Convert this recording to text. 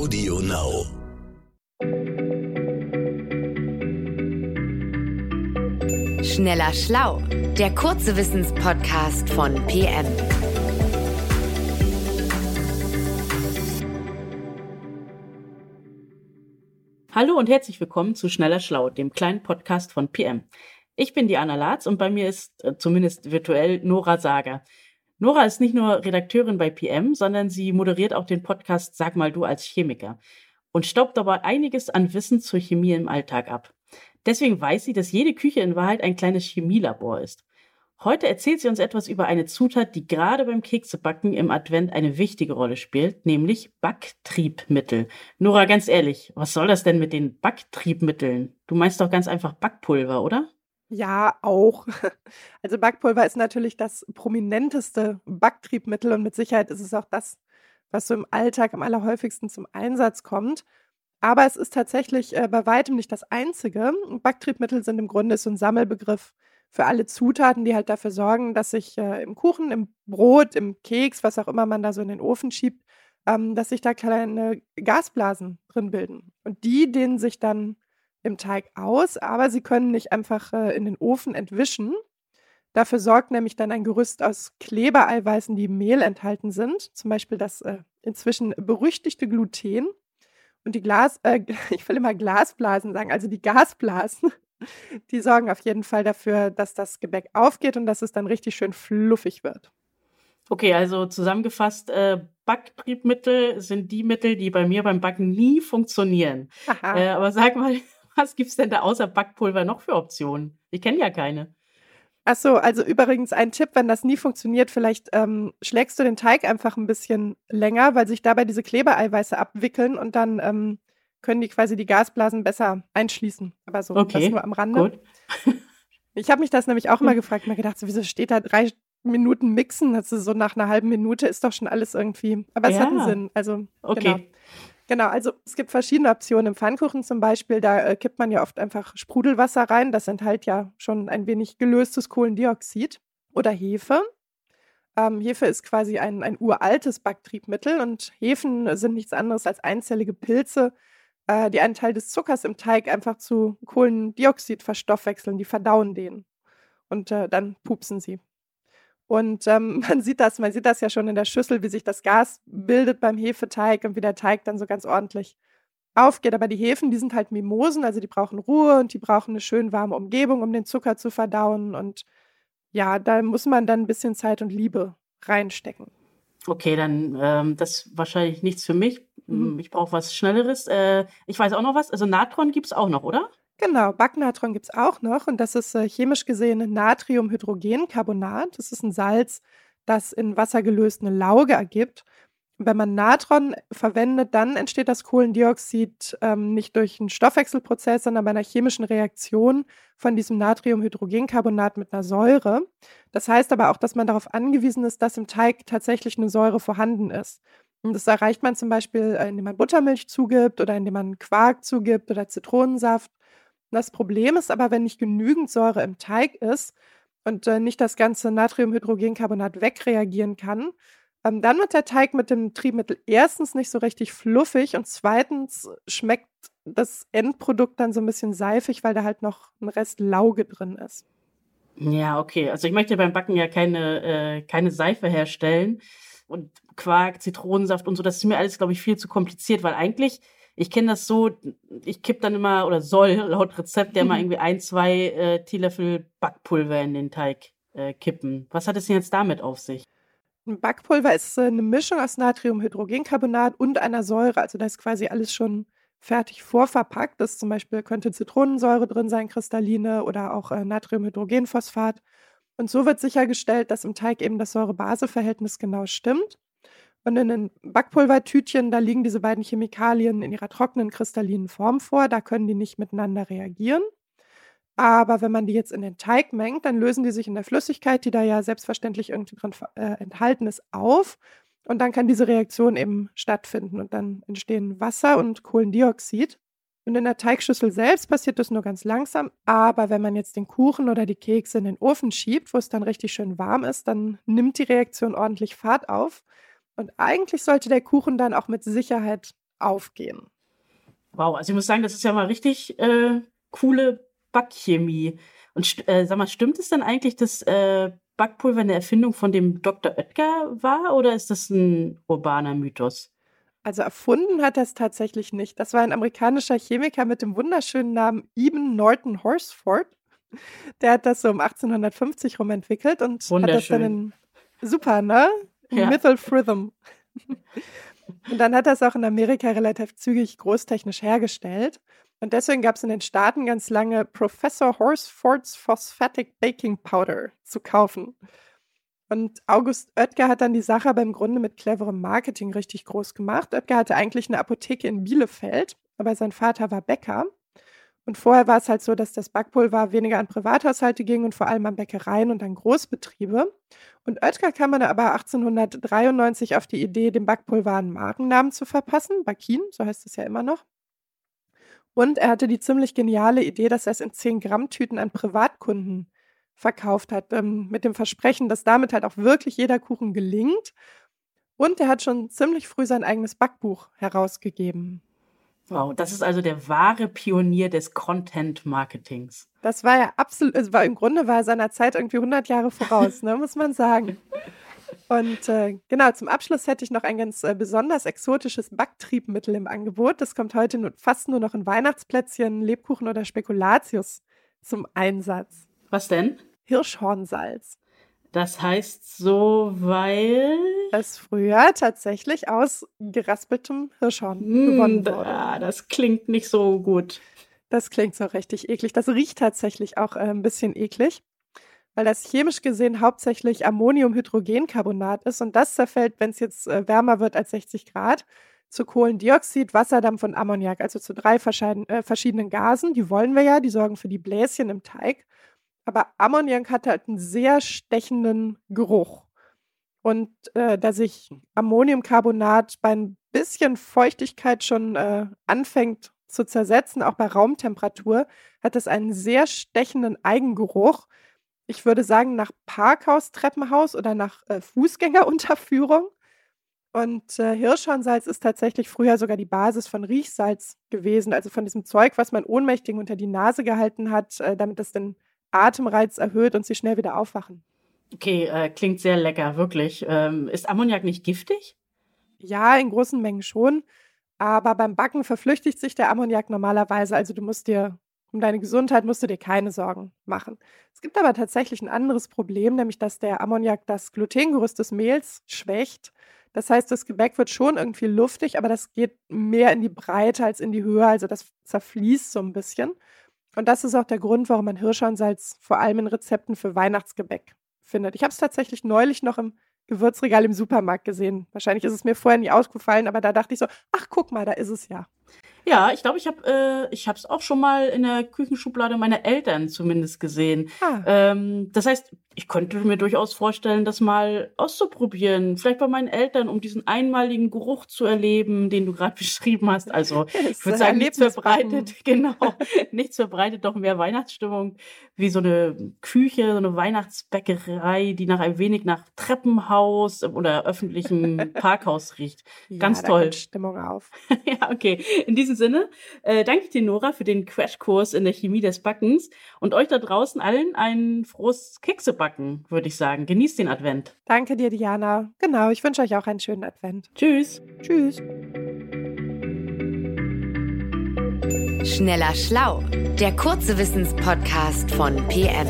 Audio Now. Schneller Schlau, der kurze Wissenspodcast von PM. Hallo und herzlich willkommen zu Schneller Schlau, dem kleinen Podcast von PM. Ich bin die Anna Latz und bei mir ist äh, zumindest virtuell Nora Sager. Nora ist nicht nur Redakteurin bei PM, sondern sie moderiert auch den Podcast Sag mal du als Chemiker und staubt dabei einiges an Wissen zur Chemie im Alltag ab. Deswegen weiß sie, dass jede Küche in Wahrheit ein kleines Chemielabor ist. Heute erzählt sie uns etwas über eine Zutat, die gerade beim Keksebacken im Advent eine wichtige Rolle spielt, nämlich Backtriebmittel. Nora, ganz ehrlich, was soll das denn mit den Backtriebmitteln? Du meinst doch ganz einfach Backpulver, oder? Ja, auch. Also Backpulver ist natürlich das prominenteste Backtriebmittel und mit Sicherheit ist es auch das, was so im Alltag am allerhäufigsten zum Einsatz kommt. Aber es ist tatsächlich äh, bei weitem nicht das einzige. Backtriebmittel sind im Grunde so ein Sammelbegriff für alle Zutaten, die halt dafür sorgen, dass sich äh, im Kuchen, im Brot, im Keks, was auch immer man da so in den Ofen schiebt, ähm, dass sich da kleine Gasblasen drin bilden. Und die dehnen sich dann im Teig aus, aber sie können nicht einfach äh, in den Ofen entwischen. Dafür sorgt nämlich dann ein Gerüst aus Klebereiweißen, die im Mehl enthalten sind, zum Beispiel das äh, inzwischen berüchtigte Gluten. Und die Glas, äh, ich will immer Glasblasen sagen, also die Gasblasen, die sorgen auf jeden Fall dafür, dass das Gebäck aufgeht und dass es dann richtig schön fluffig wird. Okay, also zusammengefasst, äh, Backtriebmittel sind die Mittel, die bei mir beim Backen nie funktionieren. Äh, aber sag mal, was gibt es denn da außer Backpulver noch für Optionen? Ich kenne ja keine. Ach so, also übrigens ein Tipp, wenn das nie funktioniert, vielleicht ähm, schlägst du den Teig einfach ein bisschen länger, weil sich dabei diese Klebereiweiße abwickeln und dann ähm, können die quasi die Gasblasen besser einschließen. Aber so, okay, das nur am Rande. Gut. Ich habe mich das nämlich auch immer gefragt, mir gedacht, so, wieso steht da drei Minuten mixen? Das ist so nach einer halben Minute ist doch schon alles irgendwie. Aber es ja. hat einen Sinn. Also, okay. Genau. Genau, also es gibt verschiedene Optionen. Im Pfannkuchen zum Beispiel, da äh, kippt man ja oft einfach Sprudelwasser rein. Das enthält ja schon ein wenig gelöstes Kohlendioxid oder Hefe. Ähm, Hefe ist quasi ein, ein uraltes Backtriebmittel und Hefen sind nichts anderes als einzellige Pilze, äh, die einen Teil des Zuckers im Teig einfach zu Kohlendioxid verstoffwechseln. Die verdauen den und äh, dann pupsen sie. Und ähm, man sieht das, man sieht das ja schon in der Schüssel, wie sich das Gas bildet beim Hefeteig und wie der Teig dann so ganz ordentlich aufgeht. Aber die Hefen, die sind halt Mimosen, also die brauchen Ruhe und die brauchen eine schön warme Umgebung, um den Zucker zu verdauen. Und ja, da muss man dann ein bisschen Zeit und Liebe reinstecken. Okay, dann ähm, das ist wahrscheinlich nichts für mich. Mhm. Ich brauche was Schnelleres. Äh, ich weiß auch noch was. Also Natron gibt es auch noch, oder? Genau, Backnatron gibt es auch noch und das ist äh, chemisch gesehen Natriumhydrogencarbonat. Das ist ein Salz, das in Wasser gelöst eine Lauge ergibt. Und wenn man Natron verwendet, dann entsteht das Kohlendioxid ähm, nicht durch einen Stoffwechselprozess, sondern bei einer chemischen Reaktion von diesem Natriumhydrogencarbonat mit einer Säure. Das heißt aber auch, dass man darauf angewiesen ist, dass im Teig tatsächlich eine Säure vorhanden ist. Und das erreicht man zum Beispiel, äh, indem man Buttermilch zugibt oder indem man Quark zugibt oder Zitronensaft. Das Problem ist aber, wenn nicht genügend Säure im Teig ist und äh, nicht das ganze Natriumhydrogencarbonat wegreagieren kann, ähm, dann wird der Teig mit dem Triebmittel erstens nicht so richtig fluffig und zweitens schmeckt das Endprodukt dann so ein bisschen seifig, weil da halt noch ein Rest Lauge drin ist. Ja, okay. Also ich möchte beim Backen ja keine, äh, keine Seife herstellen und Quark, Zitronensaft und so. Das ist mir alles, glaube ich, viel zu kompliziert, weil eigentlich ich kenne das so, ich kipp dann immer oder soll laut Rezept ja mal irgendwie ein, zwei äh, Teelöffel Backpulver in den Teig äh, kippen. Was hat es denn jetzt damit auf sich? Ein Backpulver ist äh, eine Mischung aus Natriumhydrogencarbonat und einer Säure. Also da ist quasi alles schon fertig vorverpackt. Das zum Beispiel könnte Zitronensäure drin sein, kristalline oder auch äh, Natriumhydrogenphosphat. Und so wird sichergestellt, dass im Teig eben das Säure-Base-Verhältnis genau stimmt. Und in den Backpulvertütchen, da liegen diese beiden Chemikalien in ihrer trockenen kristallinen Form vor. Da können die nicht miteinander reagieren. Aber wenn man die jetzt in den Teig mengt, dann lösen die sich in der Flüssigkeit, die da ja selbstverständlich irgendwie drin äh, enthalten ist, auf. Und dann kann diese Reaktion eben stattfinden. Und dann entstehen Wasser und Kohlendioxid. Und in der Teigschüssel selbst passiert das nur ganz langsam. Aber wenn man jetzt den Kuchen oder die Kekse in den Ofen schiebt, wo es dann richtig schön warm ist, dann nimmt die Reaktion ordentlich Fahrt auf. Und eigentlich sollte der Kuchen dann auch mit Sicherheit aufgehen. Wow, also ich muss sagen, das ist ja mal richtig äh, coole Backchemie. Und äh, sag mal, stimmt es denn eigentlich, dass äh, Backpulver eine Erfindung von dem Dr. Oetker war oder ist das ein urbaner Mythos? Also erfunden hat er es tatsächlich nicht. Das war ein amerikanischer Chemiker mit dem wunderschönen Namen Eben Norton Horsford. Der hat das so um 1850 rum entwickelt und hat das dann in super, ne? Ja. Methylphrhythm. und dann hat es auch in Amerika relativ zügig großtechnisch hergestellt. Und deswegen gab es in den Staaten ganz lange Professor Horsfords Phosphatic Baking Powder zu kaufen. Und August Oetker hat dann die Sache aber im Grunde mit cleverem Marketing richtig groß gemacht. Oetker hatte eigentlich eine Apotheke in Bielefeld, aber sein Vater war Bäcker. Und vorher war es halt so, dass das Backpulver weniger an Privathaushalte ging und vor allem an Bäckereien und an Großbetriebe. Und Oetker kam dann aber 1893 auf die Idee, dem Backpulver einen Markennamen zu verpassen. Bakin, so heißt es ja immer noch. Und er hatte die ziemlich geniale Idee, dass er es in 10 Gramm Tüten an Privatkunden verkauft hat, ähm, mit dem Versprechen, dass damit halt auch wirklich jeder Kuchen gelingt. Und er hat schon ziemlich früh sein eigenes Backbuch herausgegeben. Wow, das ist also der wahre Pionier des Content-Marketings. Das war ja absolut, also war, im Grunde war er seiner Zeit irgendwie 100 Jahre voraus, ne, muss man sagen. Und äh, genau, zum Abschluss hätte ich noch ein ganz äh, besonders exotisches Backtriebmittel im Angebot. Das kommt heute nur, fast nur noch in Weihnachtsplätzchen, Lebkuchen oder Spekulatius zum Einsatz. Was denn? Hirschhornsalz. Das heißt so, weil es früher tatsächlich aus geraspeltem Hirschhorn mm, gewonnen wurde. Ah, das klingt nicht so gut. Das klingt so richtig eklig. Das riecht tatsächlich auch äh, ein bisschen eklig weil das chemisch gesehen hauptsächlich Ammoniumhydrogencarbonat ist und das zerfällt, wenn es jetzt äh, wärmer wird als 60 Grad, zu Kohlendioxid, Wasserdampf und Ammoniak, also zu drei äh, verschiedenen Gasen. Die wollen wir ja, die sorgen für die Bläschen im Teig. Aber Ammoniak hat halt einen sehr stechenden Geruch. Und äh, da sich Ammoniumcarbonat bei ein bisschen Feuchtigkeit schon äh, anfängt zu zersetzen, auch bei Raumtemperatur, hat es einen sehr stechenden Eigengeruch, ich würde sagen, nach Parkhaus, Treppenhaus oder nach äh, Fußgängerunterführung. Und äh, Hirschhornsalz ist tatsächlich früher sogar die Basis von Riechsalz gewesen, also von diesem Zeug, was man Ohnmächtigen unter die Nase gehalten hat, äh, damit das den Atemreiz erhöht und sie schnell wieder aufwachen. Okay, äh, klingt sehr lecker, wirklich. Ähm, ist Ammoniak nicht giftig? Ja, in großen Mengen schon. Aber beim Backen verflüchtigt sich der Ammoniak normalerweise. Also du musst dir um deine Gesundheit musst du dir keine Sorgen machen. Es gibt aber tatsächlich ein anderes Problem, nämlich dass der Ammoniak das Glutengerüst des Mehls schwächt. Das heißt, das Gebäck wird schon irgendwie luftig, aber das geht mehr in die Breite als in die Höhe, also das zerfließt so ein bisschen. Und das ist auch der Grund, warum man Hirschhornsalz vor allem in Rezepten für Weihnachtsgebäck findet. Ich habe es tatsächlich neulich noch im Gewürzregal im Supermarkt gesehen. Wahrscheinlich ist es mir vorher nie ausgefallen, aber da dachte ich so, ach guck mal, da ist es ja. Ja, ich glaube, ich habe äh, ich habe es auch schon mal in der Küchenschublade meiner Eltern zumindest gesehen. Ah. Ähm, das heißt, ich könnte mir durchaus vorstellen, das mal auszuprobieren. Vielleicht bei meinen Eltern, um diesen einmaligen Geruch zu erleben, den du gerade beschrieben hast. Also ich würde sagen, nichts verbreitet, genau, nichts verbreitet doch mehr Weihnachtsstimmung wie so eine Küche, so eine Weihnachtsbäckerei, die nach ein wenig nach Treppenhaus oder öffentlichem Parkhaus riecht. Ganz ja, toll. Stimmung auf. ja, okay. In diesem Sinne äh, danke ich dir, Nora, für den Crashkurs in der Chemie des Backens und euch da draußen allen ein frohes Keksebacken backen, würde ich sagen. Genießt den Advent. Danke dir, Diana. Genau, ich wünsche euch auch einen schönen Advent. Tschüss. Tschüss. Schneller Schlau, der kurze Wissenspodcast von PM.